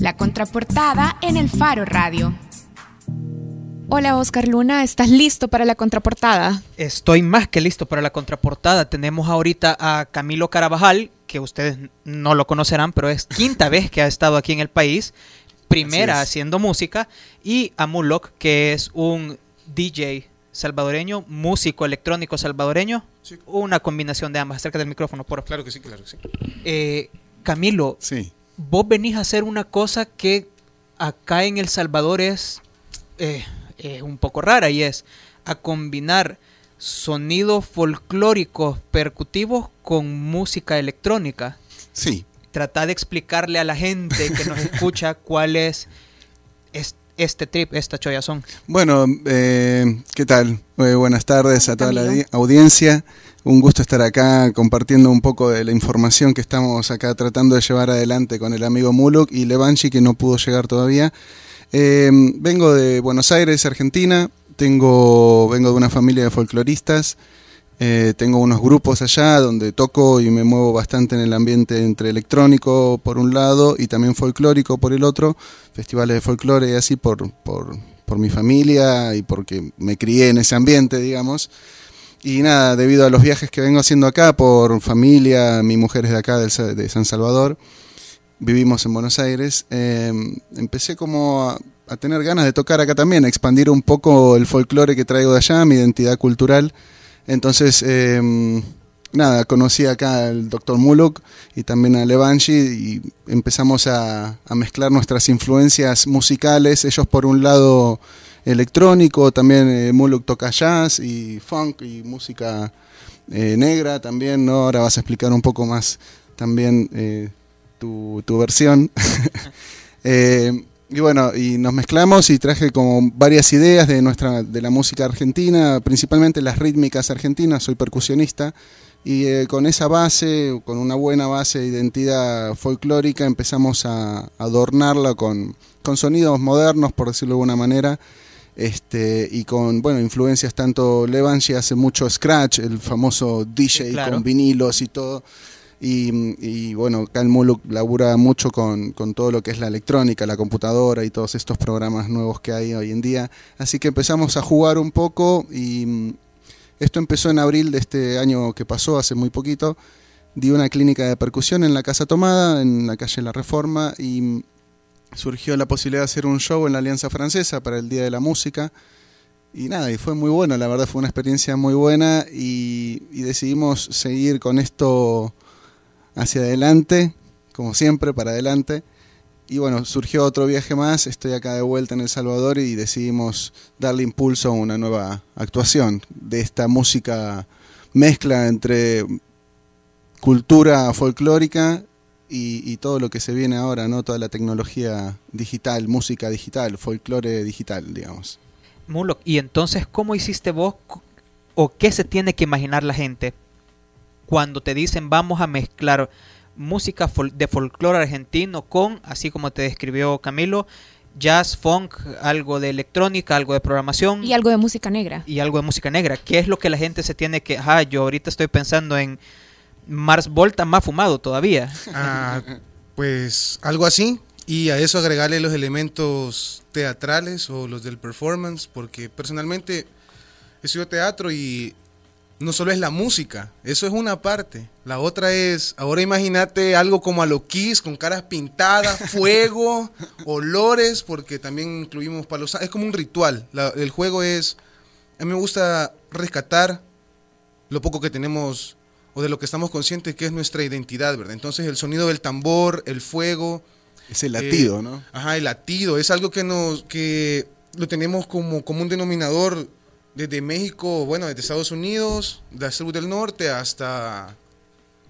La contraportada en el Faro Radio. Hola Oscar Luna, ¿estás listo para la contraportada? Estoy más que listo para la contraportada. Tenemos ahorita a Camilo Carabajal, que ustedes no lo conocerán, pero es quinta vez que ha estado aquí en el país, primera haciendo música, y a Mulok, que es un DJ salvadoreño, músico electrónico salvadoreño, una combinación de ambas. Acerca del micrófono, por favor. Claro que sí, claro que sí. Eh, Camilo, sí. Vos venís a hacer una cosa que acá en El Salvador es... Eh, eh, un poco rara y es a combinar sonidos folclóricos percutivos con música electrónica. Sí. Trata de explicarle a la gente que nos escucha cuál es este trip, esta choyazón. Bueno, eh, ¿qué tal? Eh, buenas tardes a toda la audiencia. Un gusto estar acá compartiendo un poco de la información que estamos acá tratando de llevar adelante con el amigo Muluk y Levanchi que no pudo llegar todavía. Em, vengo de Buenos Aires, Argentina. Tengo, vengo de una familia de folcloristas. Eh, tengo unos grupos allá donde toco y me muevo bastante en el ambiente entre electrónico por un lado y también folclórico por el otro. Festivales de folclore y así por, por, por mi familia y porque me crié en ese ambiente, digamos. Y nada, debido a los viajes que vengo haciendo acá por familia, mi mujer es de acá, de San Salvador vivimos en Buenos Aires, em, empecé como a, tener ganas de tocar acá también, a expandir un poco el folclore que traigo de allá, mi identidad cultural. Entonces, em, nada, conocí acá al doctor Muluk y también a Levanchi y empezamos a, mezclar nuestras influencias musicales, ellos por un lado electrónico, también eh, Muluk toca jazz y funk y música eh, negra también, ¿no? Ahora vas a explicar un poco más también eh, tu, versión. Y bueno, y nos mezclamos y traje como varias ideas de nuestra de la música argentina, principalmente las rítmicas argentinas, soy percusionista y eh, con esa base, con una buena base de identidad folclórica empezamos a adornarla con, con sonidos modernos, por decirlo de alguna manera. Este, y con bueno influencias tanto Levanchi hace mucho scratch, el famoso DJ con vinilos y todo. Y, bueno, acá labura mucho con, todo lo que es la electrónica, la computadora y todos estos programas nuevos que hay hoy en día. Así que empezamos a jugar un poco y mm, esto empezó en abril de este año que pasó, hace muy poquito. Di una clínica de percusión en la Casa Tomada, en la calle La Reforma, y mm, surgió la posibilidad de hacer un show en la Alianza Francesa para el Día de la Música. Y nada, y fue muy bueno, la verdad fue una experiencia muy buena y, y decidimos seguir con esto hacia adelante, como siempre, para adelante. Y bueno, surgió otro viaje más, estoy acá de vuelta en El Salvador y decidimos darle impulso a una nueva actuación de esta música mezcla entre cultura folclórica y, todo lo que se viene ahora, ¿no? Toda la tecnología digital, música digital, folclore digital, digamos. Mulo, y entonces, ¿cómo hiciste vos o qué se tiene que imaginar la gente cuando te dicen vamos a mezclar música de folclore argentino con, así como te describió Camilo, jazz, funk, algo de electrónica, algo de programación. Y algo de música negra. Y algo de música negra. ¿Qué es lo que la gente se tiene que... Ah, yo ahorita estoy pensando en Mars Volta más fumado todavía. Ah, pues algo así. Y a eso agregarle los elementos teatrales o los del performance, porque personalmente estudio teatro y no solo es la música, eso es una parte. La otra es, ahora imagínate algo como a lo Kiss, con caras pintadas, fuego, olores, porque también incluimos palos. Es como un ritual. el juego es, a mí me gusta rescatar lo poco que tenemos o de lo que estamos conscientes que es nuestra identidad, ¿verdad? Entonces el sonido del tambor, el fuego. Es el latido, eh, ¿no? Ajá, el latido. Es algo que nos, que lo tenemos como, como un denominador desde México, bueno, desde Estados Unidos, de sur del norte hasta...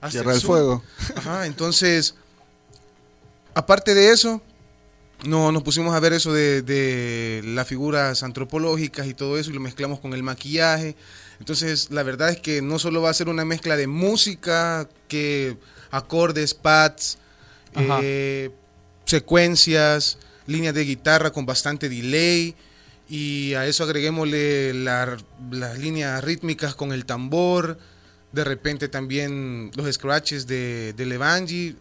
hasta Tierra del Fuego. Ajá, entonces, aparte de eso, no, nos pusimos a ver eso de, las figuras antropológicas y todo eso y lo mezclamos con el maquillaje. Entonces, la verdad es que no solo va a ser una mezcla de música, que acordes, pads, eh, secuencias, líneas de guitarra con bastante delay y a eso agreguémosle las líneas rítmicas con el tambor, de repente también los scratches de, de Levangi,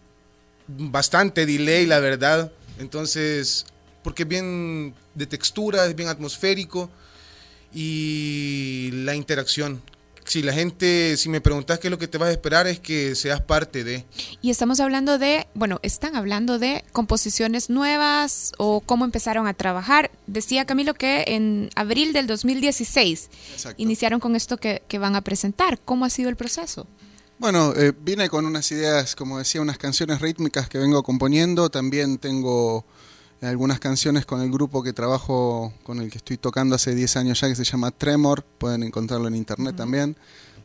bastante delay, la verdad. Entonces, porque es bien de textura, es bien atmosférico y la interacción. Si la gente, si me preguntas qué es lo que te vas a esperar, es que seas parte de. Y estamos hablando de, bueno, están hablando de composiciones nuevas o cómo empezaron a trabajar. Decía Camilo que en abril del 2016 Exacto. iniciaron con esto que, que, van a presentar. ¿Cómo ha sido el proceso? Bueno, eh, vine con unas ideas, como decía, unas canciones rítmicas que vengo componiendo. También tengo algunas canciones con el grupo que trabajo, con el que estoy tocando hace 10 años ya, que se llama Tremor, pueden encontrarlo en internet también,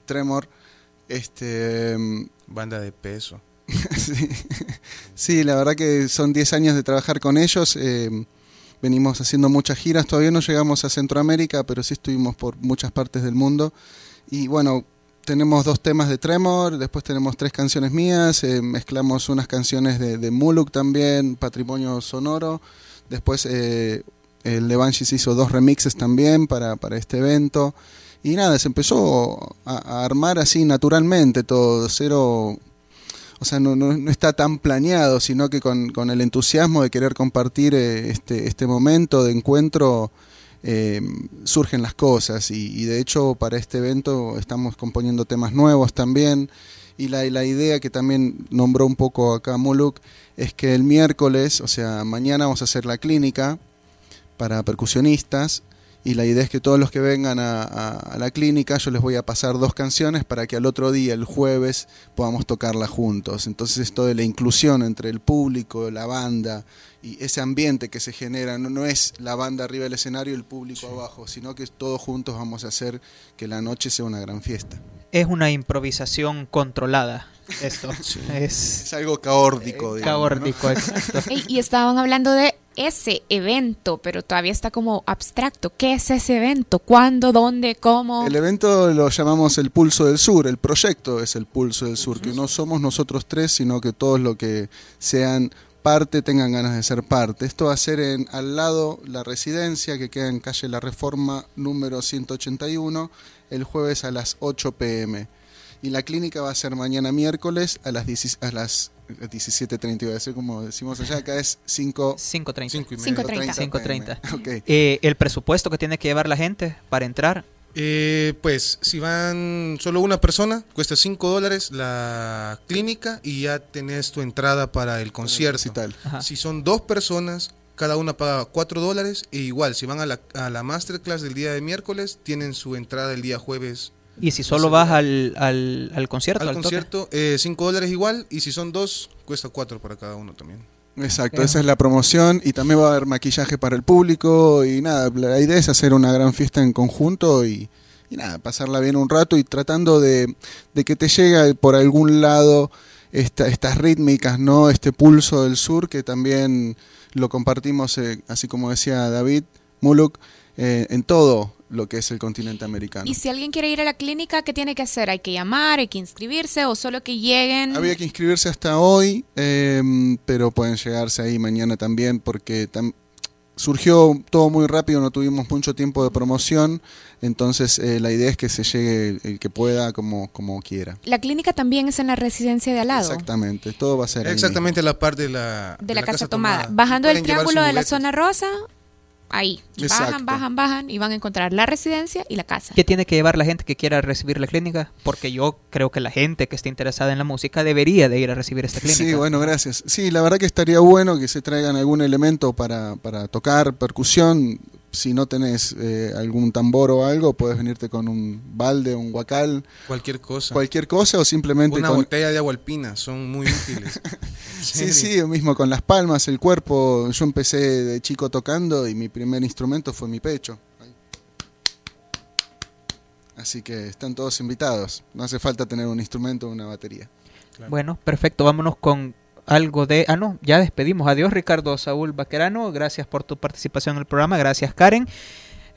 Tremor. Este, Banda de peso. sí. la verdad que son 10 años de trabajar con ellos. Eh, venimos haciendo muchas giras, todavía no llegamos a Centroamérica, pero sí estuvimos por muchas partes del mundo. Y bueno, tenemos dos temas de Tremor, después tenemos tres canciones mías, eh, mezclamos unas canciones de, Muluk también, Patrimonio Sonoro, después eh, el Levanchis hizo dos remixes también para, para, este evento, y nada, se empezó a, armar así naturalmente todo, cero, o sea, no, no, está tan planeado, sino que con, con, el entusiasmo de querer compartir eh, este, este momento de encuentro, eh, surgen las cosas y, de hecho para este evento estamos componiendo temas nuevos también y la, idea que también nombró un poco acá Muluk es que el miércoles, o sea, mañana vamos a hacer la clínica para percusionistas y la idea es que todos los que vengan a, la clínica yo les voy a pasar dos canciones para que al otro día, el jueves, podamos tocarla juntos. Entonces esto de la inclusión entre el público, la banda y ese ambiente que se genera, no, es la banda arriba del escenario y el público abajo, sino que todos juntos vamos a hacer que la noche sea una gran fiesta. Es una improvisación controlada. Esto es, algo caórdico. caórdico, exacto. y estaban hablando de ese evento, pero todavía está como abstracto. ¿Qué es ese evento? ¿Cuándo? ¿Dónde? ¿Cómo? El evento lo llamamos el Pulso del Sur, el proyecto es el Pulso del Sur, que no somos nosotros tres, sino que todos los que sean parte tengan ganas de ser parte. Esto va a ser en, al lado la residencia que queda en calle La Reforma número 181 el jueves a las 8 pm. Y la clínica va a ser mañana miércoles a las, a las 17.30 iba a decir como decimos allá, acá es 5... 5.30. 5.30. 5.30. Eh, ¿El presupuesto que tiene que llevar la gente para entrar? Eh, pues si van solo una persona, cuesta 5 dólares la clínica y ya tenés tu entrada para el concierto. Tal. Si son dos personas, cada una paga 4 dólares e igual, si van a la, a la masterclass del día de miércoles, tienen su entrada el día jueves y si solo vas al, al, al, concierto. Al, concierto, 5 eh, dólares igual. Y si son dos, cuesta 4 para cada uno también. Exacto, esa es la promoción. Y también va a haber maquillaje para el público. Y nada, la idea es hacer una gran fiesta en conjunto y, y nada, pasarla bien un rato y tratando de, de que te llegue por algún lado esta, estas rítmicas, ¿no? Este pulso del sur que también lo compartimos, eh, así como decía David Muluk, eh, en todo lo que es el continente americano. Y si alguien quiere ir a la clínica, ¿qué tiene que hacer? ¿Hay que llamar? ¿Hay que inscribirse? ¿O solo que lleguen? Había que inscribirse hasta hoy, em, pero pueden llegarse ahí mañana también porque surgió todo muy rápido, no tuvimos mucho tiempo de promoción, entonces eh, la idea es que se llegue el, que pueda como, como quiera. La clínica también es en la residencia de al lado. Exactamente, todo va a ser Exactamente la parte de la, de, la, casa, tomada. Bajando el triángulo de la zona rosa, ahí. Bajan, bajan, bajan y van a encontrar la residencia y la casa. ¿Qué tiene que llevar la gente que quiera recibir la clínica? Porque yo creo que la gente que esté interesada en la música debería de ir a recibir esta clínica. Sí, bueno, gracias. Sí, la verdad que estaría bueno que se traigan algún elemento para, para tocar percusión si no tenés eh, algún tambor o algo, puedes venirte con un balde, un guacal. Cualquier cosa. Cualquier cosa o simplemente... Una botella de agua alpina, son muy útiles. sí, sí, mismo con las palmas, el cuerpo. Yo empecé de chico tocando y mi primer instrumento fue mi pecho. Así que están todos invitados. No hace falta tener un instrumento o una batería. Bueno, perfecto. Vámonos con algo de... Ah, no, ya despedimos. Adiós Ricardo Saúl Baquerano. Gracias por tu participación en el programa. Gracias Karen.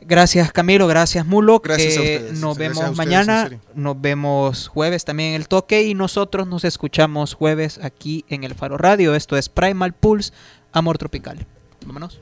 Gracias Camilo, gracias Mulo. Gracias a ustedes. Nos vemos mañana, nos vemos jueves también en el toque y nosotros nos escuchamos jueves aquí en el Faro Radio. Esto es Primal Pulse, Amor Tropical. Vámonos.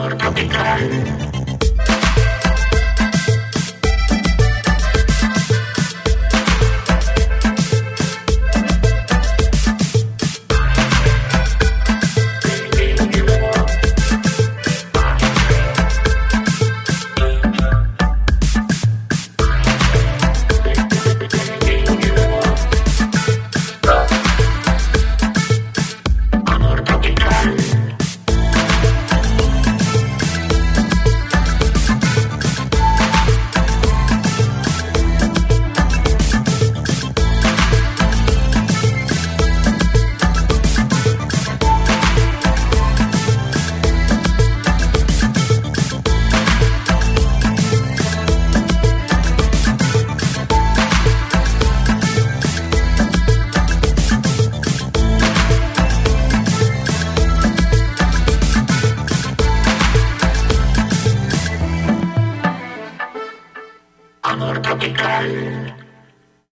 Amor tropical.